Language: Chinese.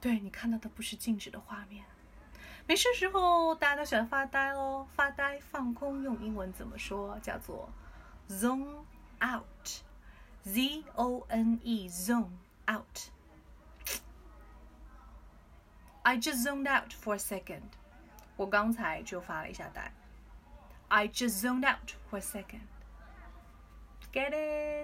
对你看到的不是静止的画面没事时候大家都喜欢发呆哦发呆放空用英文怎么说叫做 zone out zone zone out i just zoned out for a second 我刚才就发了一下呆 i just zoned out for a second get it